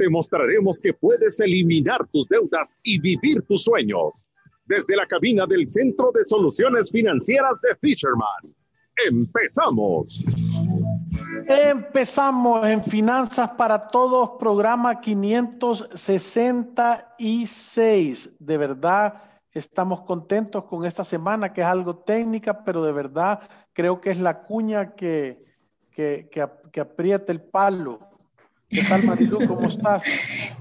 Te mostraremos que puedes eliminar tus deudas y vivir tus sueños. Desde la cabina del Centro de Soluciones Financieras de Fisherman. Empezamos. Empezamos en Finanzas para Todos, programa 566. De verdad, estamos contentos con esta semana, que es algo técnica, pero de verdad creo que es la cuña que, que, que, aprieta el palo. ¿Qué tal, Marilu? ¿Cómo estás?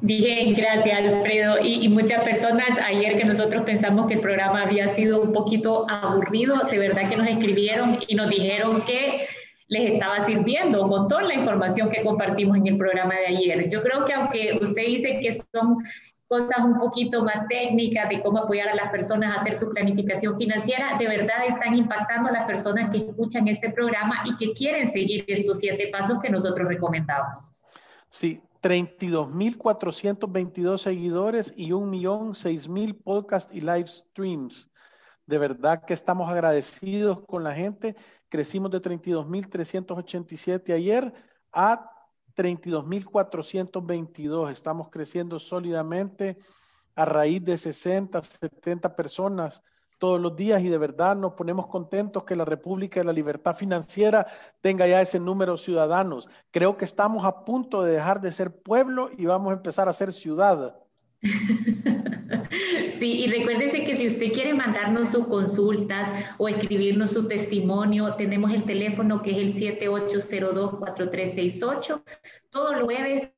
Bien, gracias, Alfredo. Y, y, muchas personas ayer que nosotros pensamos que el programa había sido un poquito aburrido, de verdad que nos escribieron y nos dijeron que les estaba sirviendo un montón la información que compartimos en el programa de ayer. Yo creo que aunque usted dice que son cosas un poquito más técnicas de cómo apoyar a las personas a hacer su planificación financiera, de verdad están impactando a las personas que escuchan este programa y que quieren seguir estos siete pasos que nosotros recomendamos. Sí, 32.422 seguidores y 1.006.000 podcasts y live streams. De verdad que estamos agradecidos con la gente Crecimos de 32.387 ayer a 32.422. Estamos creciendo sólidamente a raíz de 60, 70 personas todos los días y de verdad nos ponemos contentos que la República de la Libertad Financiera tenga ya ese número de ciudadanos. Creo que estamos a punto de dejar de ser pueblo y vamos a empezar a ser ciudad. Sí, y recuérdese que si usted quiere mandarnos sus consultas o escribirnos su testimonio, tenemos el teléfono que es el 7802-4368. Todo jueves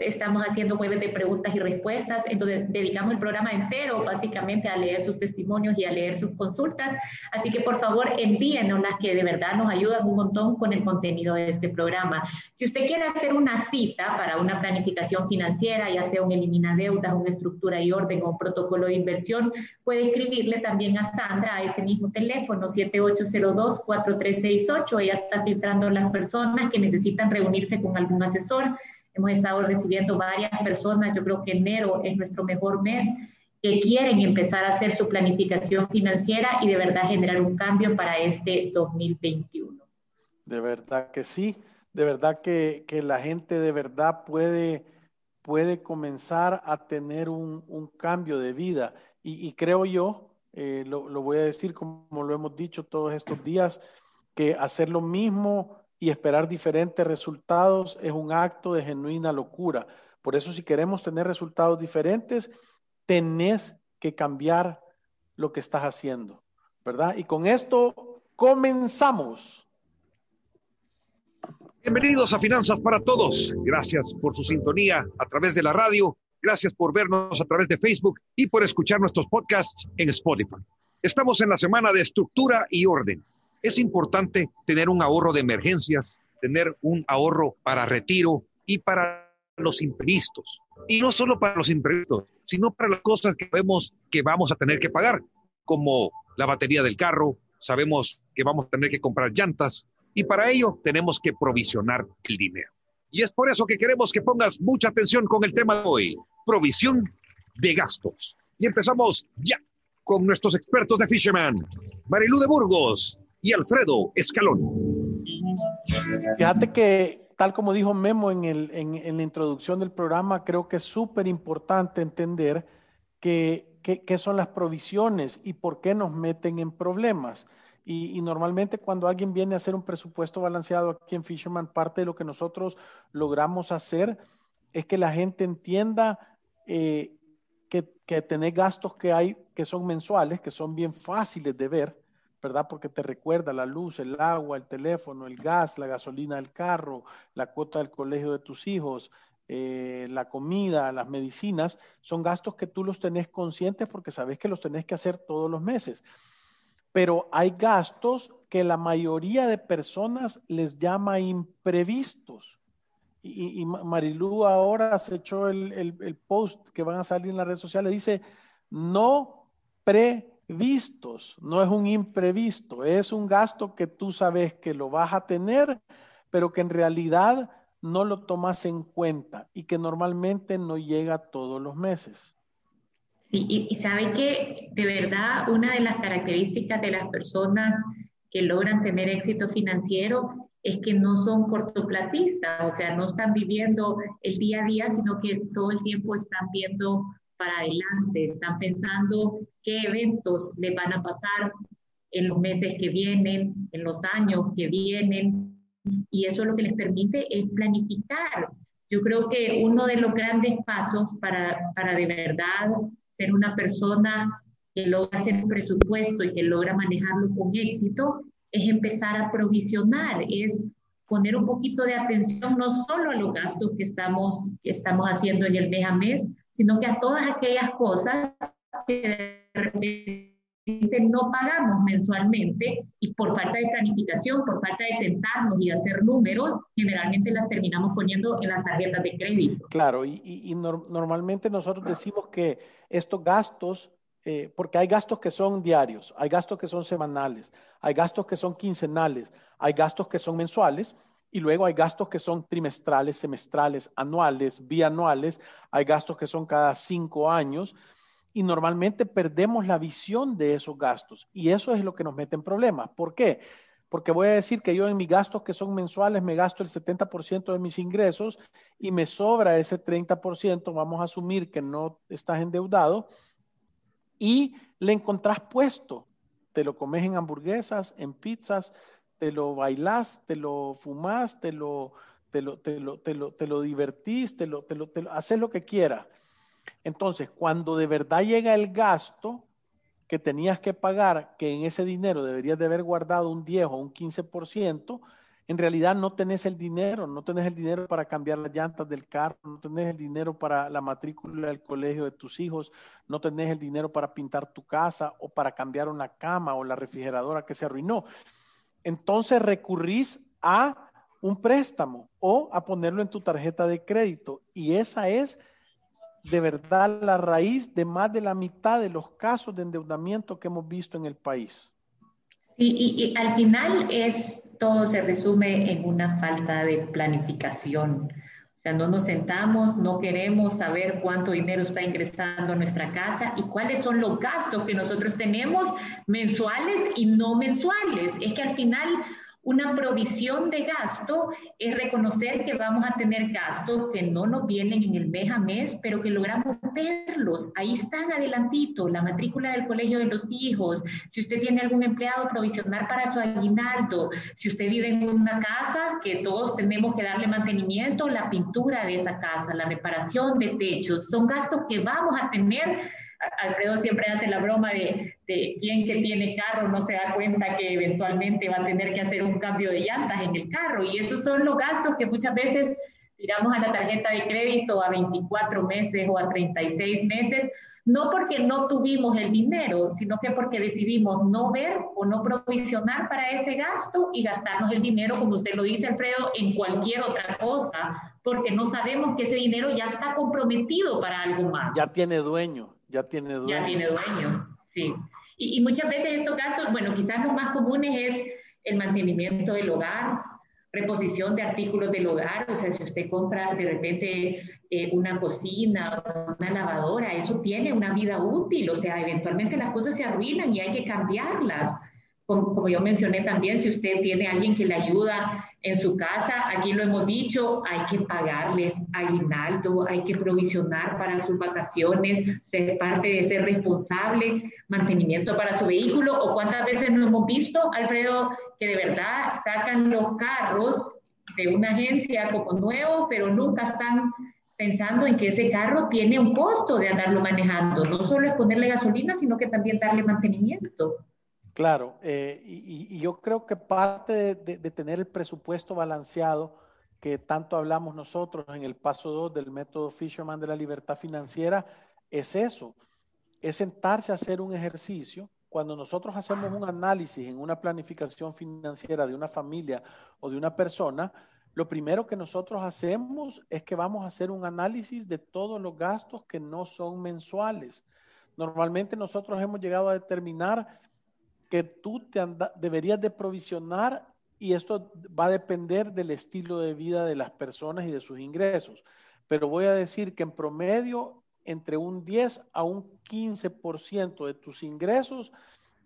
Estamos haciendo jueves de preguntas y respuestas, en donde dedicamos el programa entero básicamente a leer sus testimonios y a leer sus consultas. Así que por favor envíenos las que de verdad nos ayudan un montón con el contenido de este programa. Si usted quiere hacer una cita para una planificación financiera, ya sea un elimina deudas, una estructura y orden o un protocolo de inversión, puede escribirle también a Sandra a ese mismo teléfono 7802-4368. Ella está filtrando las personas que necesitan reunirse con algún asesor Hemos estado recibiendo varias personas, yo creo que enero es nuestro mejor mes, que quieren empezar a hacer su planificación financiera y de verdad generar un cambio para este 2021. De verdad que sí, de verdad que, que la gente de verdad puede, puede comenzar a tener un, un cambio de vida. Y, y creo yo, eh, lo, lo voy a decir como lo hemos dicho todos estos días, que hacer lo mismo y esperar diferentes resultados es un acto de genuina locura. Por eso si queremos tener resultados diferentes, tenés que cambiar lo que estás haciendo, ¿verdad? Y con esto comenzamos. Bienvenidos a Finanzas para Todos. Gracias por su sintonía a través de la radio. Gracias por vernos a través de Facebook y por escuchar nuestros podcasts en Spotify. Estamos en la semana de estructura y orden. Es importante tener un ahorro de emergencias, tener un ahorro para retiro y para los imprevistos. Y no solo para los imprevistos, sino para las cosas que vemos que vamos a tener que pagar, como la batería del carro, sabemos que vamos a tener que comprar llantas y para ello tenemos que provisionar el dinero. Y es por eso que queremos que pongas mucha atención con el tema de hoy, provisión de gastos. Y empezamos ya con nuestros expertos de Fisherman, Marilú de Burgos, y Alfredo Escalón. Fíjate que, tal como dijo Memo en, el, en, la introducción del programa, creo que es súper importante entender qué que, son las provisiones y por qué nos meten en problemas. Y, normalmente cuando alguien viene a hacer un presupuesto balanceado aquí en Fisherman, parte de lo que nosotros logramos hacer es que la gente entienda eh, que, que tener gastos que hay que son mensuales, que son bien fáciles de ver, ¿verdad? Porque te recuerda la luz, el agua, el teléfono, el gas, la gasolina del carro, la cuota del colegio de tus hijos, eh, la comida, las medicinas, son gastos que tú los tenés conscientes porque sabes que los tenés que hacer todos los meses. Pero hay gastos que la mayoría de personas les llama imprevistos. y, Marilú ahora se echó el, el, post que van a salir en las redes sociales, dice, no previstos, no es un imprevisto, es un gasto que tú sabes que lo vas a tener, pero que en realidad no lo tomas en cuenta y que normalmente no llega todos los meses. y, y sabe que de verdad una de las características de las personas que logran tener éxito financiero es que no son cortoplacistas, o sea, no están viviendo el día a día, sino que todo el tiempo están viendo para adelante, están pensando qué eventos les van a pasar en los meses que vienen, en los años que vienen, y eso lo que les permite es planificar. Yo creo que uno de los grandes pasos para, para de verdad ser una persona que logra hacer un presupuesto y que logra manejarlo con éxito es empezar a provisionar, es poner un poquito de atención no solo a los gastos que estamos, que estamos haciendo en el mes a mes, sino que a todas aquellas cosas que de repente no pagamos mensualmente y por falta de planificación, por falta de sentarnos y hacer números, generalmente las terminamos poniendo en las tarjetas de crédito. Claro, y, normalmente nosotros decimos que estos gastos eh, porque hay gastos que son diarios, hay gastos que son semanales, hay gastos que son quincenales, hay gastos que son mensuales y luego hay gastos que son trimestrales, semestrales, anuales, bianuales, hay gastos que son cada cinco años y normalmente perdemos la visión de esos gastos y eso es lo que nos mete en problemas. ¿Por qué? Porque voy a decir que yo en mis gastos que son mensuales me gasto el 70% de mis ingresos y me sobra ese 30%, vamos a asumir que no estás endeudado y le encontrás puesto. Te lo comes en hamburguesas, en pizzas, te lo bailás, te lo fumás, te lo, te lo, te lo, te lo, te lo divertís, te lo, te lo, te lo, haces lo que quieras. Entonces, cuando de verdad llega el gasto que tenías que pagar, que en ese dinero deberías de haber guardado un 10 o un 15%, en realidad no tenés el dinero, no tenés el dinero para cambiar las llantas del carro, no tenés el dinero para la matrícula del colegio de tus hijos, no tenés el dinero para pintar tu casa o para cambiar una cama o la refrigeradora que se arruinó. Entonces recurrís a un préstamo o a ponerlo en tu tarjeta de crédito. Y esa es de verdad la raíz de más de la mitad de los casos de endeudamiento que hemos visto en el país. y al final es todo se resume en una falta de planificación. O sea, no nos sentamos, no queremos saber cuánto dinero está ingresando a nuestra casa y cuáles son los gastos que nosotros tenemos mensuales y no mensuales. Es que al final una provisión de gasto es reconocer que vamos a tener gastos que no nos vienen en el mes a mes, pero que logramos verlos. Ahí están adelantito, la matrícula del colegio de los hijos, si usted tiene algún empleado, provisionar para su aguinaldo, si usted vive en una casa que todos tenemos que darle mantenimiento, la pintura de esa casa, la reparación de techos, son gastos que vamos a tener Alfredo siempre hace la broma de, de quien que tiene carro no se da cuenta que eventualmente va a tener que hacer un cambio de llantas en el carro y esos son los gastos que muchas veces tiramos a la tarjeta de crédito a 24 meses o a 36 meses, no porque no tuvimos el dinero, sino que porque decidimos no ver o no provisionar para ese gasto y gastarnos el dinero, como usted lo dice, Alfredo, en cualquier otra cosa, porque no sabemos que ese dinero ya está comprometido para algo más. Ya tiene dueño. Ya tiene dueño. Ya tiene dueño, sí. Y, muchas veces estos gastos, bueno, quizás los más comunes es el mantenimiento del hogar, reposición de artículos del hogar, o sea, si usted compra de repente eh, una cocina o una lavadora, eso tiene una vida útil, o sea, eventualmente las cosas se arruinan y hay que cambiarlas. Como, yo mencioné también, si usted tiene alguien que le ayuda en su casa, aquí lo hemos dicho, hay que pagarles aguinaldo, hay que provisionar para sus vacaciones, o sea, parte de ser responsable, mantenimiento para su vehículo, o cuántas veces no hemos visto, Alfredo, que de verdad sacan los carros de una agencia como nuevo, pero nunca están pensando en que ese carro tiene un costo de andarlo manejando, no solo es ponerle gasolina, sino que también darle mantenimiento. Claro, eh, y, yo creo que parte de, tener el presupuesto balanceado que tanto hablamos nosotros en el paso 2 del método Fisherman de la libertad financiera es eso, es sentarse a hacer un ejercicio. Cuando nosotros hacemos un análisis en una planificación financiera de una familia o de una persona, lo primero que nosotros hacemos es que vamos a hacer un análisis de todos los gastos que no son mensuales. Normalmente nosotros hemos llegado a determinar que tú te deberías de provisionar y esto va a depender del estilo de vida de las personas y de sus ingresos. Pero voy a decir que en promedio entre un 10 a un 15% de tus ingresos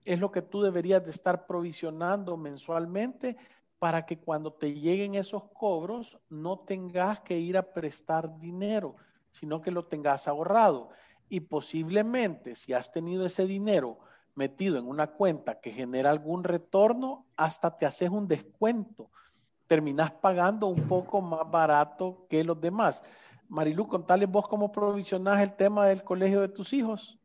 es lo que tú deberías de estar provisionando mensualmente para que cuando te lleguen esos cobros no tengas que ir a prestar dinero, sino que lo tengas ahorrado. Y posiblemente si has tenido ese dinero metido en una cuenta que genera algún retorno, hasta te haces un descuento. Terminas pagando un poco más barato que los demás. Marilu, contale vos cómo provisionás el tema del colegio de tus hijos.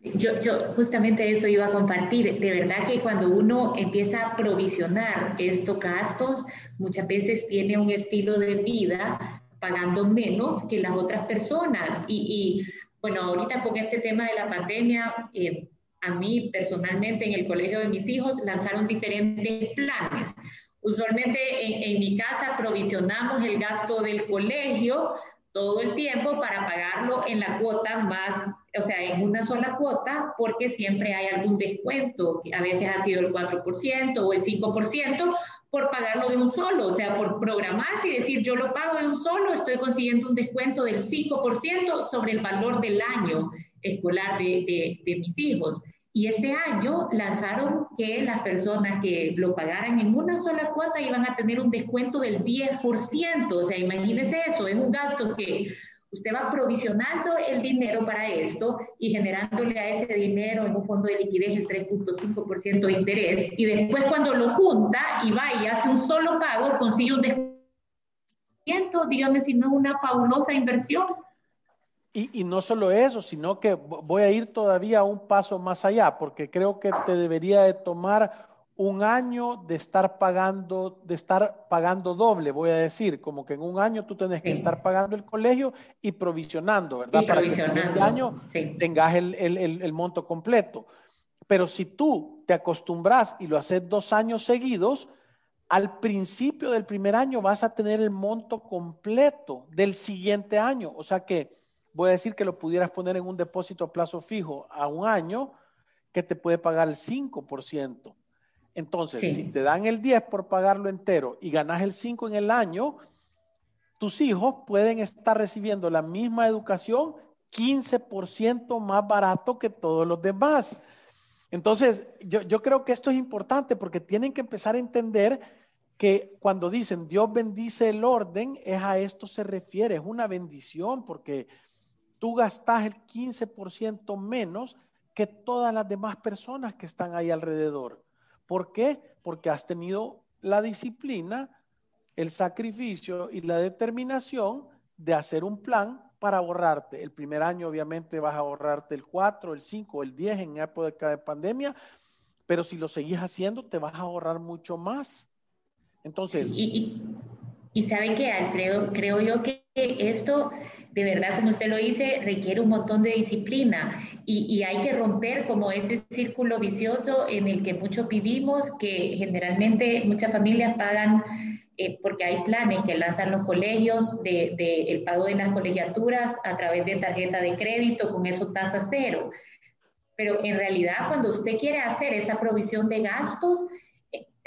Yo, yo justamente eso iba a compartir. De verdad que cuando uno empieza a provisionar estos gastos, muchas veces tiene un estilo de vida pagando menos que las otras personas. Y, bueno, ahorita con este tema de la pandemia, eh, a mí personalmente en el colegio de mis hijos lanzaron diferentes planes. Usualmente en, mi casa provisionamos el gasto del colegio todo el tiempo para pagarlo en la cuota más, o sea, en una sola cuota, porque siempre hay algún descuento, que a veces ha sido el 4% o el 5%, por pagarlo de un solo, o sea, por programarse y decir, yo lo pago de un solo, estoy consiguiendo un descuento del 5% sobre el valor del año escolar de, de, mis hijos. Y este año lanzaron que las personas que lo pagaran en una sola cuota iban a tener un descuento del 10%. O sea, imagínense eso, es un gasto que usted va provisionando el dinero para esto y generándole a ese dinero en un fondo de liquidez el 3.5% de interés. Y después cuando lo junta y va y hace un solo pago, consigue un descuento. Dígame si no es una fabulosa inversión. Y, no solo eso, sino que voy a ir todavía un paso más allá, porque creo que te debería de tomar un año de estar pagando, de estar pagando doble, voy a decir, como que en un año tú tenés que estar pagando el colegio y provisionando, ¿verdad? Para que el siguiente año tengas el, el, el, monto completo. Pero si tú te acostumbras y lo haces dos años seguidos, al principio del primer año vas a tener el monto completo del siguiente año. O sea que voy a decir que lo pudieras poner en un depósito a plazo fijo a un año que te puede pagar el 5%. Entonces, si te dan el 10 por pagarlo entero y ganas el 5 en el año, tus hijos pueden estar recibiendo la misma educación 15% más barato que todos los demás. Entonces, yo, yo, creo que esto es importante porque tienen que empezar a entender que cuando dicen Dios bendice el orden, es a esto se refiere, es una bendición porque tú gastas el 15% menos que todas las demás personas que están ahí alrededor. ¿Por qué? Porque has tenido la disciplina, el sacrificio y la determinación de hacer un plan para ahorrarte. El primer año obviamente vas a ahorrarte el 4, el 5, el 10 en época de pandemia, pero si lo seguís haciendo te vas a ahorrar mucho más. Entonces... Y, y, sabe que, Alfredo, creo yo que esto de verdad, como usted lo dice, requiere un montón de disciplina y, hay que romper como ese círculo vicioso en el que muchos vivimos, que generalmente muchas familias pagan, eh, porque hay planes que lanzan los colegios de, de, el pago de las colegiaturas a través de tarjeta de crédito, con eso tasa cero. Pero en realidad, cuando usted quiere hacer esa provisión de gastos,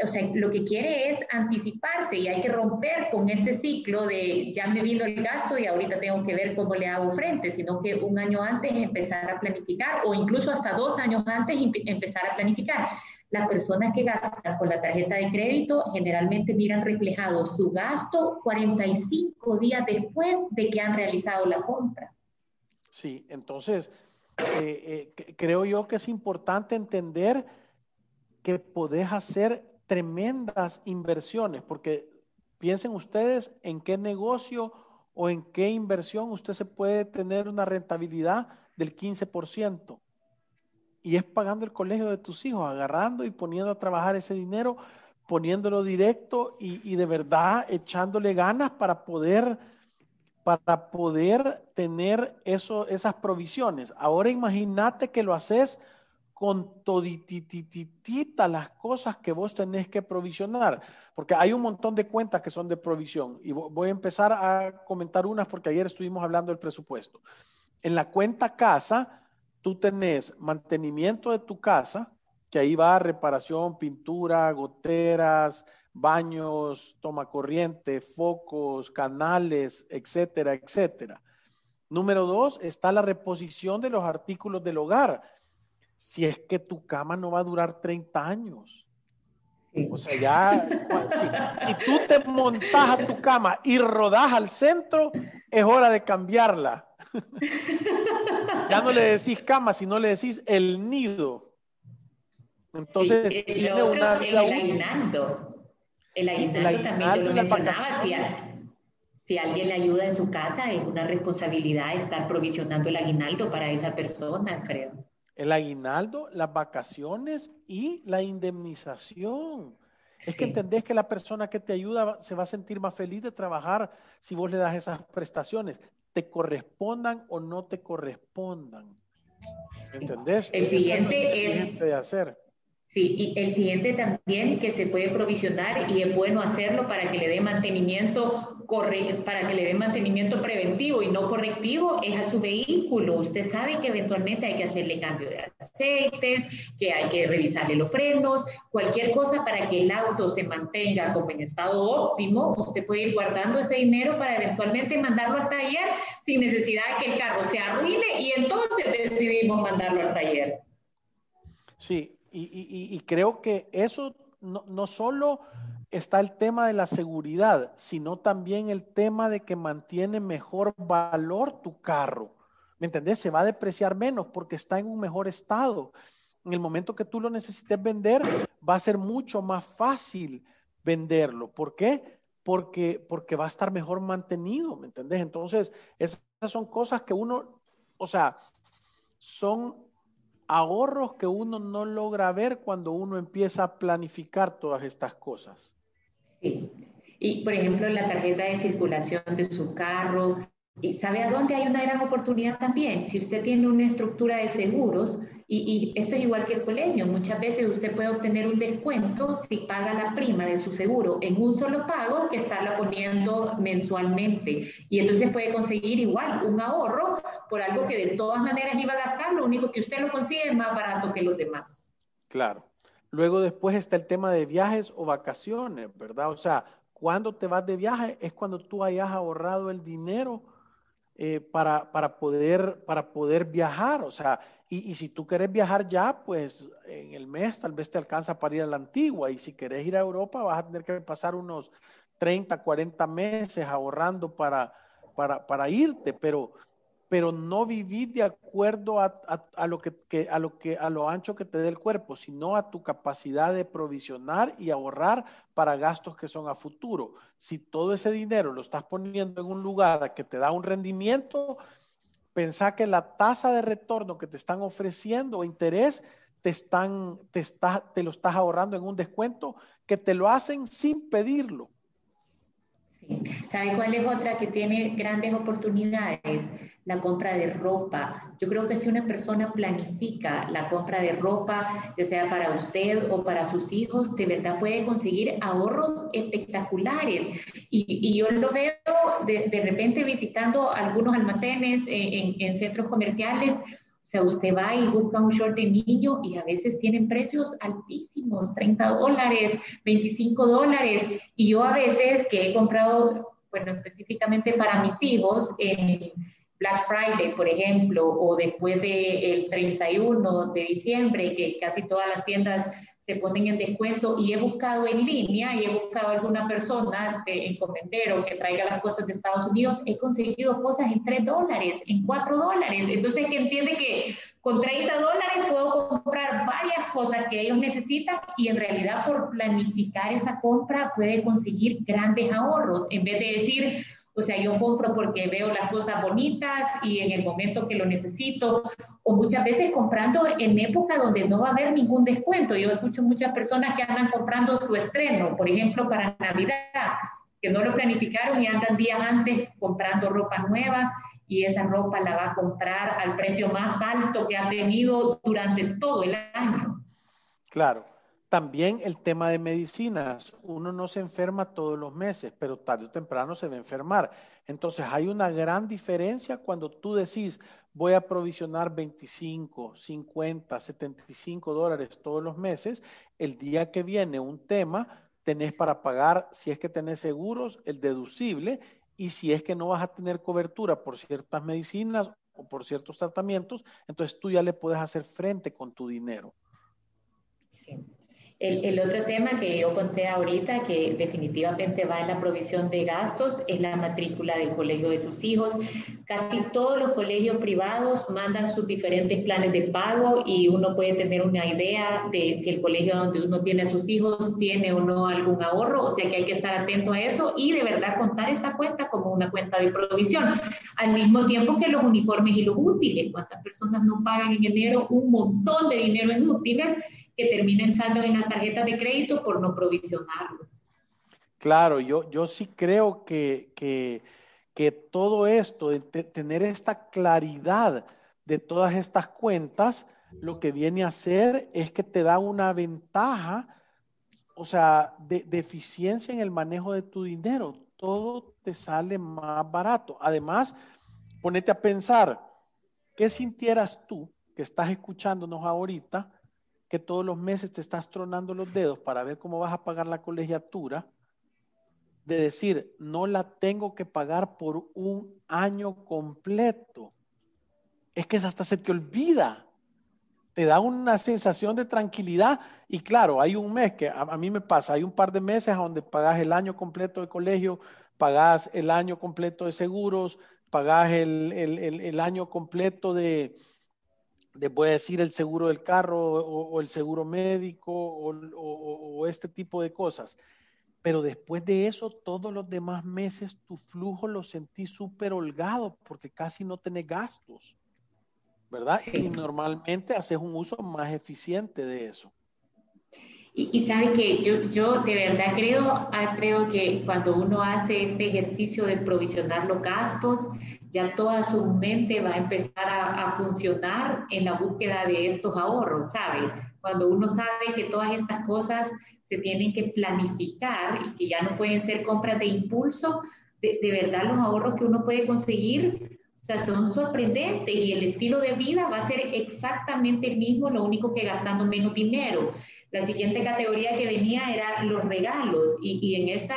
o sea, lo que quiere es anticiparse y hay que romper con ese ciclo de ya me vino el gasto y ahorita tengo que ver cómo le hago frente, sino que un año antes empezar a planificar o incluso hasta dos años antes empezar a planificar. Las personas que gastan con la tarjeta de crédito generalmente miran reflejado su gasto 45 días después de que han realizado la compra. Sí, entonces eh, eh, creo yo que es importante entender que podés hacer tremendas inversiones, porque piensen ustedes en qué negocio o en qué inversión usted se puede tener una rentabilidad del 15%. Y es pagando el colegio de tus hijos, agarrando y poniendo a trabajar ese dinero, poniéndolo directo y, de verdad echándole ganas para poder, para poder tener eso, esas provisiones. Ahora imagínate que lo haces con toditititita las cosas que vos tenés que provisionar, porque hay un montón de cuentas que son de provisión y voy a empezar a comentar unas porque ayer estuvimos hablando del presupuesto. En la cuenta casa, tú tenés mantenimiento de tu casa, que ahí va reparación, pintura, goteras, baños, toma corriente, focos, canales, etcétera, etcétera. Número dos, está la reposición de los artículos del hogar si es que tu cama no va a durar 30 años. O sea, ya, si, tú te montas a tu cama y rodas al centro, es hora de cambiarla. ya no le decís cama, sino le decís el nido. Entonces, tiene una vida el aguinaldo. El aguinaldo, también yo lo mencionaba. Si, si alguien le ayuda en su casa, es una responsabilidad estar provisionando el aguinaldo para esa persona, Alfredo. El aguinaldo, las vacaciones y la indemnización. Es que entendés que la persona que te ayuda se va a sentir más feliz de trabajar si vos le das esas prestaciones, te correspondan o no te correspondan. ¿Entendés? El siguiente es, de hacer. Sí, y el siguiente también que se puede provisionar y es bueno hacerlo para que le dé mantenimiento para que le dé mantenimiento preventivo y no correctivo es a su vehículo. Usted sabe que eventualmente hay que hacerle cambio de aceite, que hay que revisarle los frenos, cualquier cosa para que el auto se mantenga como en estado óptimo. Usted puede ir guardando ese dinero para eventualmente mandarlo al taller sin necesidad de que el carro se arruine y entonces decidimos mandarlo al taller. Sí, y, creo que eso no, no solo está el tema de la seguridad, sino también el tema de que mantiene mejor valor tu carro. ¿Me entendés? Se va a depreciar menos porque está en un mejor estado. En el momento que tú lo necesites vender, va a ser mucho más fácil venderlo. ¿Por qué? Porque, porque va a estar mejor mantenido, ¿me entendés? Entonces, esas son cosas que uno, o sea, son ahorros que uno no logra ver cuando uno empieza a planificar todas estas cosas. Sí. Y, por ejemplo, la tarjeta de circulación de su carro. ¿Y sabe a dónde hay una gran oportunidad también? Si usted tiene una estructura de seguros, y, esto es igual que el colegio, muchas veces usted puede obtener un descuento si paga la prima de su seguro en un solo pago que estarla poniendo mensualmente. Y entonces puede conseguir igual un ahorro por algo que de todas maneras iba a gastar, lo único que usted lo consigue más barato que los demás. Claro. Luego después está el tema de viajes o vacaciones, ¿verdad? O sea, cuando te vas de viaje es cuando tú hayas ahorrado el dinero eh, para, para, poder, para poder viajar. O sea, y, si tú quieres viajar ya, pues en el mes tal vez te alcanza para ir a la antigua. Y si quieres ir a Europa, vas a tener que pasar unos 30, 40 meses ahorrando para, para, para irte. Pero pero no vivir de acuerdo a, lo que, a, lo que, a lo ancho que te dé el cuerpo, sino a tu capacidad de provisionar y ahorrar para gastos que son a futuro. Si todo ese dinero lo estás poniendo en un lugar que te da un rendimiento, pensá que la tasa de retorno que te están ofreciendo o interés te, están, te, está, te lo estás ahorrando en un descuento que te lo hacen sin pedirlo. ¿Sabe cuál es otra que tiene grandes oportunidades? La compra de ropa. Yo creo que si una persona planifica la compra de ropa, ya sea para usted o para sus hijos, de verdad puede conseguir ahorros espectaculares. Y, yo lo veo de, repente visitando algunos almacenes en, en centros comerciales sea, usted va y busca un short de niño y a veces tienen precios altísimos, 30 dólares, 25 dólares. Y yo a veces que he comprado, bueno, específicamente para mis hijos, en Black Friday, por ejemplo, o después del 31 de diciembre, que casi todas las tiendas se ponen en descuento y he buscado en línea y he buscado alguna persona de encomendero que traiga las cosas de Estados Unidos, he conseguido cosas en 3 dólares, en 4 dólares. Entonces, que entiende que con 30 dólares puedo comprar varias cosas que ellos necesitan y en realidad por planificar esa compra puede conseguir grandes ahorros en vez de decir, o sea, yo compro porque veo las cosas bonitas y en el momento que lo necesito, o muchas veces comprando en época donde no va a haber ningún descuento. Yo escucho muchas personas que andan comprando su estreno, por ejemplo, para Navidad, que no lo planificaron y andan días antes comprando ropa nueva y esa ropa la va a comprar al precio más alto que ha tenido durante todo el año. Claro. También el tema de medicinas. Uno no se enferma todos los meses, pero tarde o temprano se va a enfermar. Entonces hay una gran diferencia cuando tú decís, voy a provisionar 25, 50, 75 dólares todos los meses. El día que viene un tema, tenés para pagar, si es que tenés seguros, el deducible. Y si es que no vas a tener cobertura por ciertas medicinas o por ciertos tratamientos, entonces tú ya le puedes hacer frente con tu dinero. El, otro tema que yo conté ahorita, que definitivamente va en la provisión de gastos, es la matrícula del colegio de sus hijos. Casi todos los colegios privados mandan sus diferentes planes de pago y uno puede tener una idea de si el colegio donde uno tiene a sus hijos tiene o no algún ahorro, o sea que hay que estar atento a eso y de verdad contar esa cuenta como una cuenta de provisión. Al mismo tiempo que los uniformes y los útiles, cuántas personas no pagan en enero un montón de dinero en útiles que terminen saldos en las tarjetas de crédito por no provisionarlo. Claro, yo, yo sí creo que, que, que todo esto, de tener esta claridad de todas estas cuentas, lo que viene a hacer es que te da una ventaja, o sea, de, de, eficiencia en el manejo de tu dinero. Todo te sale más barato. Además, ponete a pensar, ¿qué sintieras tú que estás escuchándonos ahorita que todos los meses te estás tronando los dedos para ver cómo vas a pagar la colegiatura, de decir, no la tengo que pagar por un año completo. Es que hasta se te olvida. Te da una sensación de tranquilidad. Y claro, hay un mes que a, mí me pasa, hay un par de meses donde pagas el año completo de colegio, pagas el año completo de seguros, pagas el, el año completo de, voy a decir el seguro del carro o, el seguro médico o, este tipo de cosas. Pero después de eso, todos los demás meses tu flujo lo sentí súper holgado porque casi no tenés gastos, ¿verdad? Y normalmente haces un uso más eficiente de eso. Y, y sabe que yo, yo de verdad creo, creo que cuando uno hace este ejercicio de provisionar los gastos, ya toda su mente va a empezar a, funcionar en la búsqueda de estos ahorros, ¿sabe? Cuando uno sabe que todas estas cosas se tienen que planificar y que ya no pueden ser compras de impulso, de, de verdad los ahorros que uno puede conseguir o sea, son sorprendentes y el estilo de vida va a ser exactamente el mismo, lo único que gastando menos dinero. La siguiente categoría que venía era los regalos y, y en esta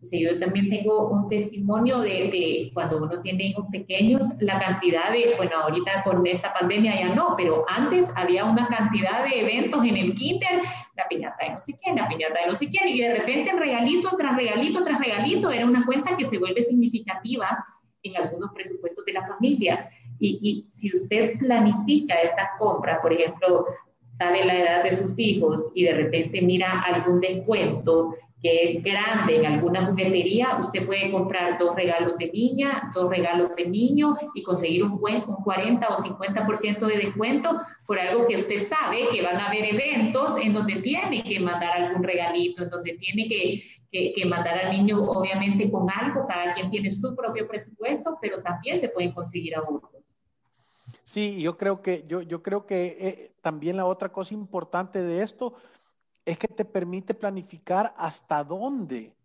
o sea, yo también tengo un testimonio de, de, cuando uno tiene hijos pequeños, la cantidad de, bueno, ahorita con esta pandemia ya no, pero antes había una cantidad de eventos en el kinder, la piñata de no sé quién, la piñata de no sé quién, y de repente regalito tras regalito tras regalito, era una cuenta que se vuelve significativa en algunos presupuestos de la familia. Y, y si usted planifica esta compra, por ejemplo, sabe la edad de sus hijos y de repente mira algún descuento que es grande en alguna juguetería, usted puede comprar dos regalos de niña, dos regalos de niño y conseguir un, buen, un 40 o 50% de descuento por algo que usted sabe que van a haber eventos en donde tiene que mandar algún regalito, en donde tiene que, que, mandar al niño obviamente con algo, cada quien tiene su propio presupuesto, pero también se pueden conseguir ahorros. Sí, yo creo que, yo, yo creo que eh, también la otra cosa importante de esto es que te permite planificar hasta dónde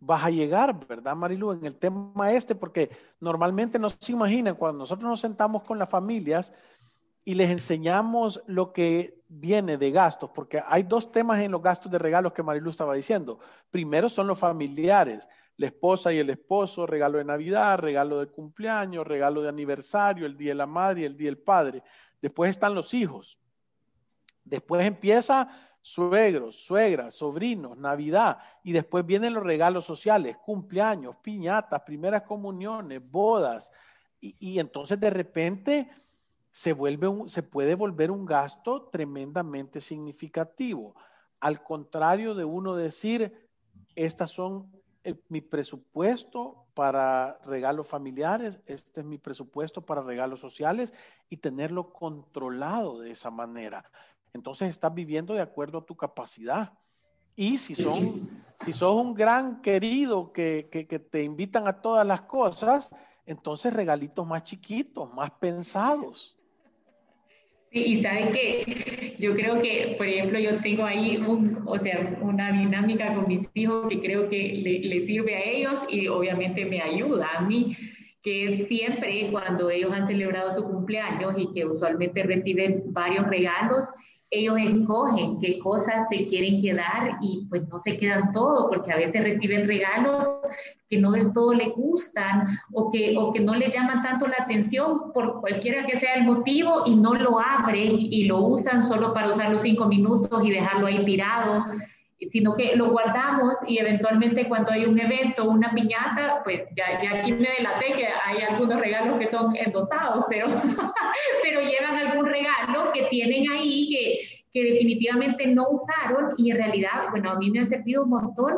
vas a llegar, ¿verdad, Marilu? En el tema este, porque normalmente no se imaginan, cuando nosotros nos sentamos con las familias y les enseñamos lo que viene de gastos, porque hay dos temas en los gastos de regalos que Marilu estaba diciendo. Primero son los familiares, la esposa y el esposo, regalo de Navidad, regalo de cumpleaños, regalo de aniversario, el día de la madre el día del padre. Después están los hijos. Después empieza suegros, suegras, sobrinos, Navidad, y después vienen los regalos sociales, cumpleaños, piñatas, primeras comuniones, bodas, y, entonces de repente se, vuelve se puede volver un gasto tremendamente significativo. Al contrario de uno decir, estas son mi presupuesto para regalos familiares, este es mi presupuesto para regalos sociales y tenerlo controlado de esa manera entonces estás viviendo de acuerdo a tu capacidad. Y si son, si sos un gran querido que, que, te invitan a todas las cosas, entonces regalitos más chiquitos, más pensados. Sí, y sabes que yo creo que, por ejemplo, yo tengo ahí un, o sea, una dinámica con mis hijos que creo que le, le sirve a ellos y obviamente me ayuda a mí que siempre cuando ellos han celebrado su cumpleaños y que usualmente reciben varios regalos, ellos escogen qué cosas se quieren quedar y pues no se quedan todo, porque a veces reciben regalos que no del todo les gustan o que, o que no les llaman tanto la atención por cualquiera que sea el motivo y no lo abren y lo usan solo para usar los cinco minutos y dejarlo ahí tirado sino que lo guardamos y eventualmente cuando hay un evento, una piñata, pues ya, ya aquí me delaté que hay algunos regalos que son endosados, pero, pero llevan algún regalo que tienen ahí que, que definitivamente no usaron y en realidad, bueno, a mí me ha servido un montón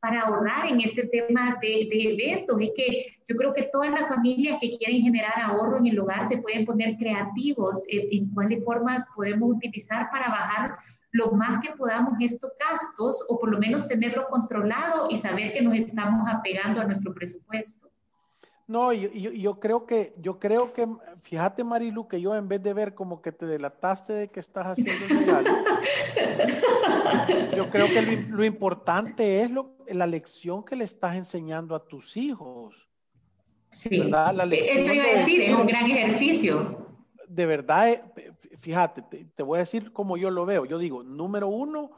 para ahorrar en este tema de, de, eventos. Es que yo creo que todas las familias que quieren generar ahorro en el hogar se pueden poner creativos en, en cuáles formas podemos utilizar para bajar lo más que podamos estos gastos o por lo menos tenerlo controlado y saber que nos estamos apegando a nuestro presupuesto. No, yo, yo, creo que, yo creo que, fíjate Marilu, que yo en vez de ver como que te delataste de que estás haciendo el regalo, yo creo que lo, importante es lo, la lección que le estás enseñando a tus hijos. Sí, ¿verdad? La lección eso iba a decir, es un gran ejercicio de verdad, eh, fíjate, te, voy a decir cómo yo lo veo. Yo digo, número uno,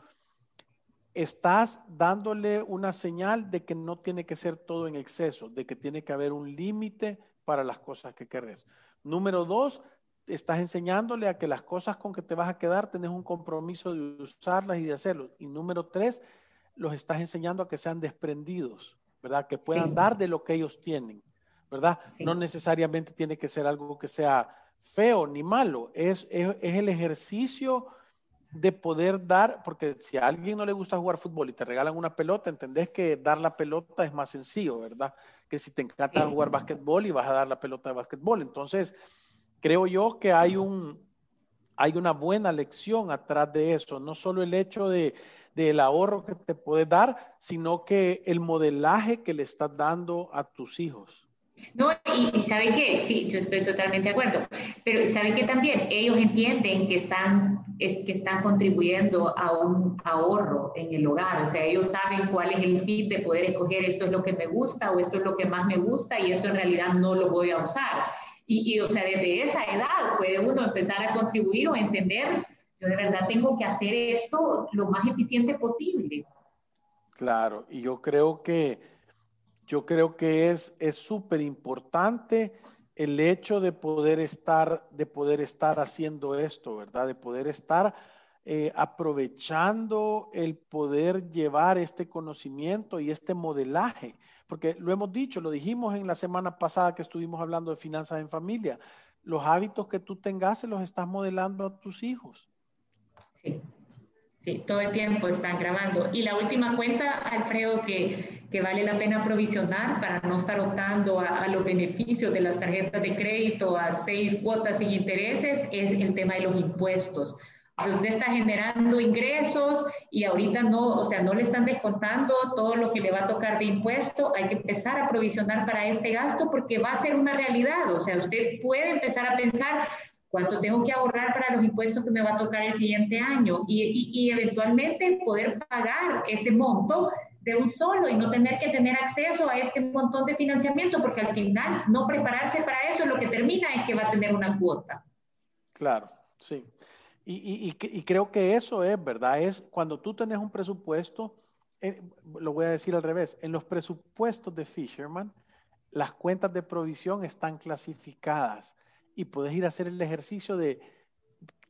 estás dándole una señal de que no tiene que ser todo en exceso, de que tiene que haber un límite para las cosas que querés. Número dos, estás enseñándole a que las cosas con que te vas a quedar tenés un compromiso de usarlas y de hacerlo. Y número tres, los estás enseñando a que sean desprendidos, ¿verdad? Que puedan dar de lo que ellos tienen, ¿verdad? No necesariamente tiene que ser algo que sea feo ni malo, es, es, el ejercicio de poder dar, porque si a alguien no le gusta jugar fútbol y te regalan una pelota, entendés que dar la pelota es más sencillo, ¿verdad? Que si te encanta jugar básquetbol y vas a dar la pelota de básquetbol. Entonces, creo yo que hay un, hay una buena lección atrás de eso, no solo el hecho de, del ahorro que te puedes dar, sino que el modelaje que le estás dando a tus hijos. No, y, sabe que, sí, yo estoy totalmente de acuerdo, pero sabe que también ellos entienden que están, es, que están contribuyendo a un ahorro en el hogar, o sea, ellos saben cuál es el fin de poder escoger esto es lo que me gusta o esto es lo que más me gusta y esto en realidad no lo voy a usar. Y, y o sea, desde esa edad puede uno empezar a contribuir o entender, yo de verdad tengo que hacer esto lo más eficiente posible. Claro, y yo creo que yo creo que es súper importante el hecho de poder estar, de poder estar haciendo esto, ¿verdad? De poder estar eh, aprovechando el poder llevar este conocimiento y este modelaje, porque lo hemos dicho, lo dijimos en la semana pasada que estuvimos hablando de finanzas en familia, los hábitos que tú tengas se los estás modelando a tus hijos. Sí. Sí, todo el tiempo están grabando. Y la última cuenta, Alfredo, que, que vale la pena provisionar para no estar optando a, los beneficios de las tarjetas de crédito a seis cuotas sin intereses, es el tema de los impuestos. Entonces, usted está generando ingresos y ahorita no, o sea, no le están descontando todo lo que le va a tocar de impuesto. Hay que empezar a provisionar para este gasto porque va a ser una realidad. O sea, usted puede empezar a pensar, cuánto tengo que ahorrar para los impuestos que me va a tocar el siguiente año y, y, eventualmente poder pagar ese monto de un solo y no tener que tener acceso a este montón de financiamiento, porque al final no prepararse para eso lo que termina es que va a tener una cuota. Claro, sí. Y, y, creo que eso es, ¿verdad? Es cuando tú tenés un presupuesto, eh, lo voy a decir al revés, en los presupuestos de Fisherman, las cuentas de provisión están clasificadas y puedes ir a hacer el ejercicio de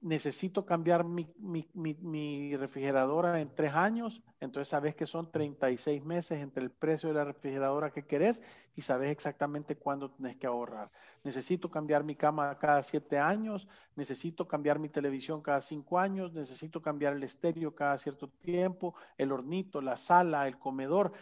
necesito cambiar mi, refrigeradora en tres años, entonces sabes que son 36 meses entre el precio de la refrigeradora que querés y sabes exactamente cuándo tenés que ahorrar. Necesito cambiar mi cama cada siete años, necesito cambiar mi televisión cada cinco años, necesito cambiar el estéreo cada cierto tiempo, el hornito, la sala, el comedor.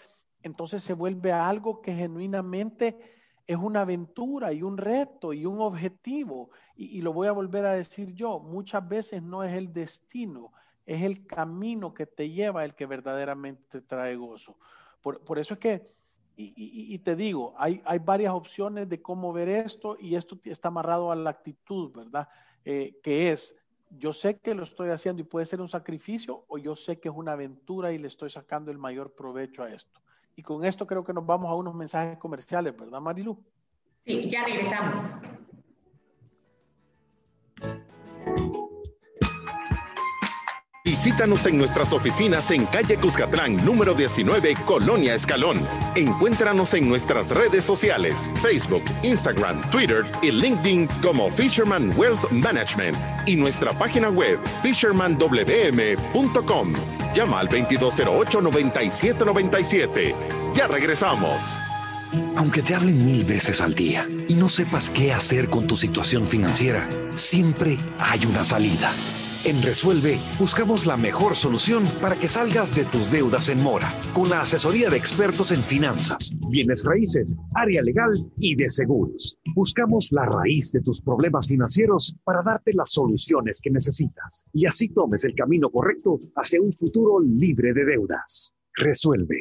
Entonces se vuelve algo que genuinamente es una aventura y un reto y un objetivo. Y, lo voy a volver a decir yo, muchas veces no es el destino, es el camino que te lleva el que verdaderamente te trae gozo. Por, eso es que y, te digo, hay, hay varias opciones de cómo ver esto y esto está amarrado a la actitud, ¿verdad? Eh, que es, yo sé que lo estoy haciendo y puede ser un sacrificio o yo sé que es una aventura y le estoy sacando el mayor provecho a esto. Y con esto creo que nos vamos a unos mensajes comerciales, ¿verdad, Marilu? Sí, ya regresamos. Visítanos en nuestras oficinas en calle Cuscatlán, número 19, Colonia Escalón. Encuéntranos en nuestras redes sociales, Facebook, Instagram, Twitter y LinkedIn como Fisherman Wealth Management y nuestra página web fishermanwm.com. Llama al 2208-9797. Ya regresamos. Aunque te hablen mil veces al día y no sepas qué hacer con tu situación financiera, siempre hay una salida en Resuelve buscamos la mejor solución para que salgas de tus deudas en mora, con la asesoría de expertos en finanzas, bienes raíces, área legal y de seguros. Buscamos la raíz de tus problemas financieros para darte las soluciones que necesitas y así tomes el camino correcto hacia un futuro libre de deudas. Resuelve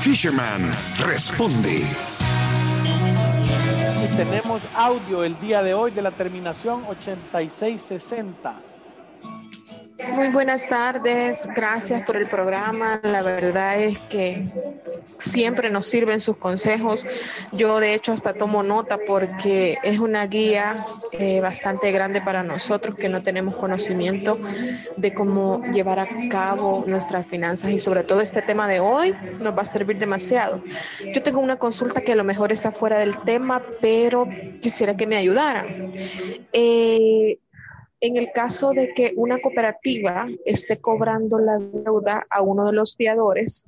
Fisherman responde. Y tenemos audio el día de hoy de la terminación 8660. Muy buenas tardes, gracias por el programa. La verdad es que siempre nos sirven sus consejos. Yo de hecho hasta tomo nota porque es una guía eh, bastante grande para nosotros que no tenemos conocimiento de cómo llevar a cabo nuestras finanzas y sobre todo este tema de hoy nos va a servir demasiado. Yo tengo una consulta que a lo mejor está fuera del tema, pero quisiera que me ayudaran. Eh, en el caso de que una cooperativa esté cobrando la deuda a uno de los fiadores,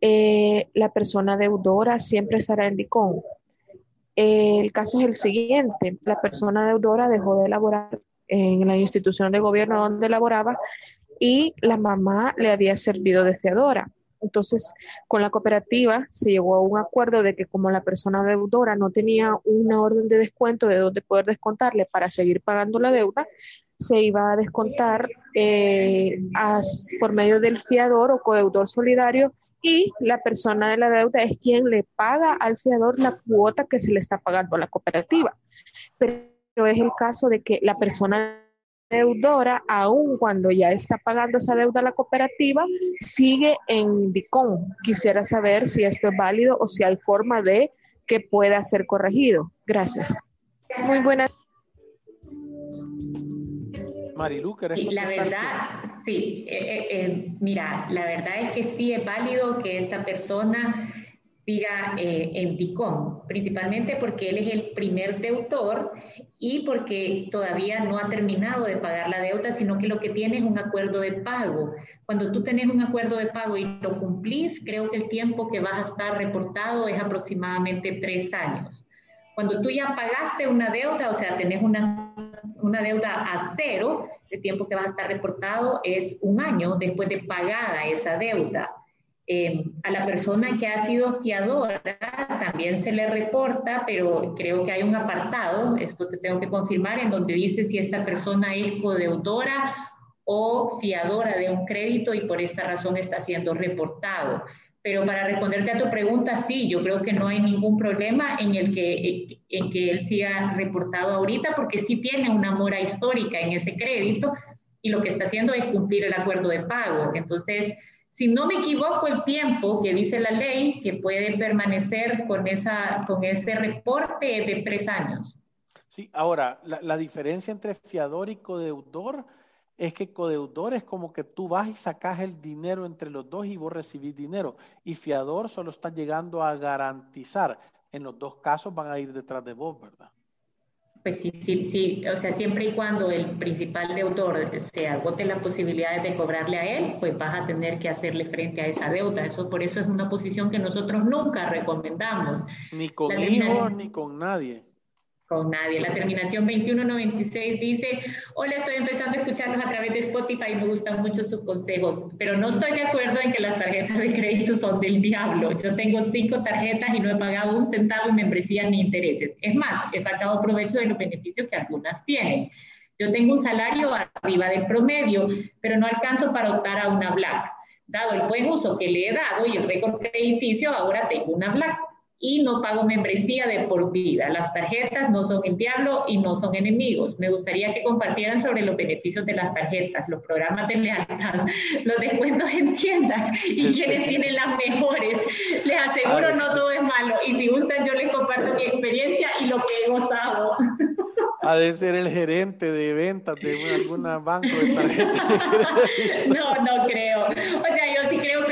eh, la persona deudora siempre estará en DICON. el caso es el siguiente, la persona deudora dejó de elaborar en la institución de gobierno donde laboraba y la mamá le había servido de fiadora. Entonces, con la cooperativa se llegó a un acuerdo de que como la persona deudora no tenía una orden de descuento de donde poder descontarle para seguir pagando la deuda, se iba a descontar eh, por medio del fiador o codeudor solidario y la persona de la deuda es quien le paga al fiador la cuota que se le está pagando a la cooperativa. Pero es el caso de que la persona deudora, aun cuando ya está pagando esa deuda a la cooperativa, sigue en DICON. Quisiera saber si esto es válido o si hay forma de que pueda ser corregido. Gracias. Muy buenas. Marilu, ¿querés La verdad, sí. Eh, eh, eh, mira, la verdad es que sí es válido que esta persona siga eh, en DICOM, principalmente porque él es el primer deutor y porque todavía no ha terminado de pagar la deuda, sino que lo que tiene es un acuerdo de pago. Cuando tú tenés un acuerdo de pago y lo cumplís, creo que el tiempo que vas a estar reportado es aproximadamente tres años. Cuando tú ya pagaste una deuda, o sea, tenés una, una deuda a cero, el tiempo que vas a estar reportado es un año después de pagada esa deuda. Eh, a la persona que ha sido fiadora también se le reporta, pero creo que hay un apartado, esto te tengo que confirmar, en donde dice si esta persona es codeudora o fiadora de un crédito y por esta razón está siendo reportado. Pero para responderte a tu pregunta, sí, yo creo que no hay ningún problema en el que, en que él siga reportado ahorita, porque sí tiene una mora histórica en ese crédito y lo que está haciendo es cumplir el acuerdo de pago. Entonces, si no me equivoco, el tiempo que dice la ley que puede permanecer con, esa, con ese reporte de tres años. Sí, ahora, la, la diferencia entre fiador y codeudor es que codeudor es como que tú vas y sacas el dinero entre los dos y vos recibís dinero. Y fiador solo está llegando a garantizar. En los dos casos van a ir detrás de vos, ¿verdad? Pues sí, sí, sí, o sea, siempre y cuando el principal deudor se agote las posibilidades de cobrarle a él, pues vas a tener que hacerle frente a esa deuda. Eso por eso es una posición que nosotros nunca recomendamos. Ni con hijos ni con nadie con nadie. La terminación 2196 dice, hola, estoy empezando a escucharlos a través de Spotify me gustan mucho sus consejos, pero no estoy de acuerdo en que las tarjetas de crédito son del diablo. Yo tengo cinco tarjetas y no he pagado un centavo en membresía ni intereses. Es más, he sacado provecho de los beneficios que algunas tienen. Yo tengo un salario arriba del promedio, pero no alcanzo para optar a una Black. Dado el buen uso que le he dado y el récord crediticio, ahora tengo una Black y no pago membresía de por vida. Las tarjetas no son el diablo y no son enemigos. Me gustaría que compartieran sobre los beneficios de las tarjetas, los programas de lealtad, los descuentos en tiendas y quienes tienen las mejores. Les aseguro, no todo es malo. Y si gustan, yo les comparto mi experiencia y lo que he gozado. Ha de ser el gerente de ventas de algún banco de tarjetas. no, no creo. O sea, yo sí creo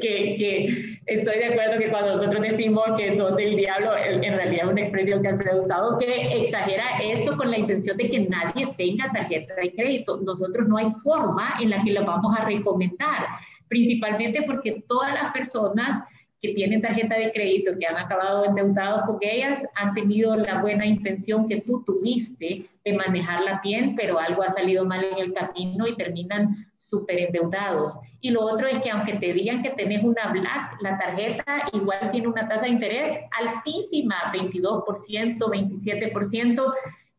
que, que, estoy de acuerdo que cuando nosotros decimos que son del diablo, en realidad es una expresión que Alfredo ha usado que exagera esto con la intención de que nadie tenga tarjeta de crédito. Nosotros no hay forma en la que la vamos a recomendar, principalmente porque todas las personas que tienen tarjeta de crédito, que han acabado endeudados con ellas, han tenido la buena intención que tú tuviste de manejarla bien, pero algo ha salido mal en el camino y terminan súper endeudados. Y lo otro es que aunque te digan que tenés una Black, la tarjeta igual tiene una tasa de interés altísima, 22%, 27%,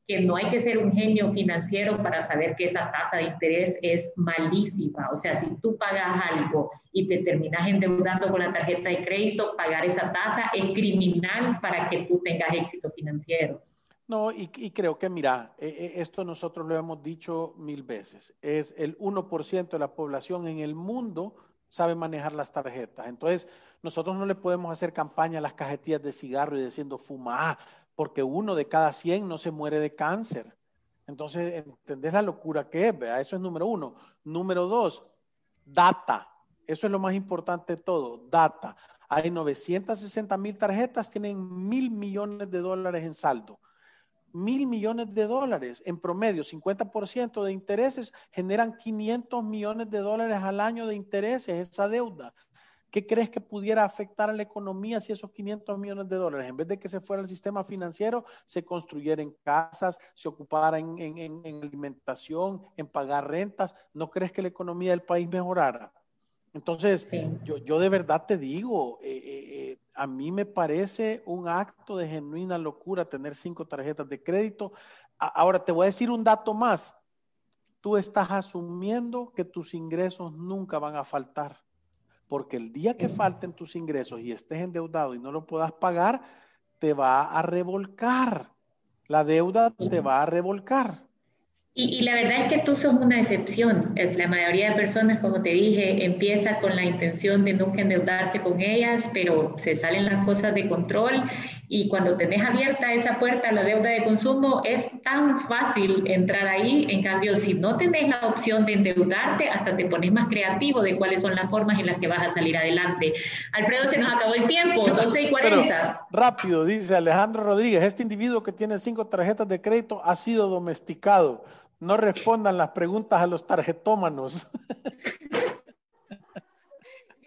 que no hay que ser un genio financiero para saber que esa tasa de interés es malísima. O sea, si tú pagas algo y te terminas endeudando con la tarjeta de crédito, pagar esa tasa es criminal para que tú tengas éxito financiero. No, y, creo que, mira, e, e, esto nosotros lo hemos dicho mil veces, es el 1% de la población en el mundo sabe manejar las tarjetas. Entonces, nosotros no le podemos hacer campaña a las cajetillas de cigarro y diciendo fuma, porque uno de cada 100 no se muere de cáncer. Entonces, ¿entendés la locura que es? Eso es número uno. Número dos, data. Eso es lo más importante de todo, data. Hay 960 mil tarjetas, tienen mil millones de dólares en saldo mil millones de dólares. En promedio, 50% de intereses generan 500 millones de dólares al año de intereses, esa deuda. ¿Qué crees que pudiera afectar a la economía si esos 500 millones de dólares, en vez de que se fuera al sistema financiero, se construyeran casas, se ocupara en, alimentación, en pagar rentas? ¿No crees que la economía del país mejorara? Entonces, yo, yo, de verdad te digo, eh, eh, eh, a mí me parece un acto de genuina locura tener cinco tarjetas de crédito. ahora te voy a decir un dato más. Tú estás asumiendo que tus ingresos nunca van a faltar, porque el día que falten tus ingresos y estés endeudado y no lo puedas pagar, te va a revolcar. La deuda te va a revolcar. Y, la verdad es que tú sos una excepción. Es, la mayoría de personas, como te dije, empieza con la intención de nunca endeudarse con ellas, pero se salen las cosas de control y cuando tenés abierta esa puerta a la deuda de consumo es tan fácil entrar ahí. En cambio, si no tenés la opción de endeudarte, hasta te pones más creativo de cuáles son las formas en las que vas a salir adelante. Alfredo, se nos acabó el tiempo, 12 y 40. rápido, dice Alejandro Rodríguez, este individuo que tiene cinco tarjetas de crédito ha sido domesticado no respondan las preguntas a los tarjetómanos.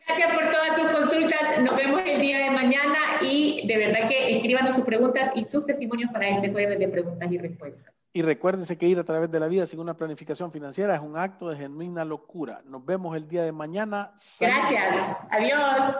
Gracias por todas sus consultas. Nos vemos el día de mañana y de verdad que escríbanos sus preguntas y sus testimonios para este jueves de preguntas y respuestas. Y recuérdense que ir a través de la vida sin una planificación financiera es un acto de genuina locura. Nos vemos el día de mañana. Gracias. Adiós.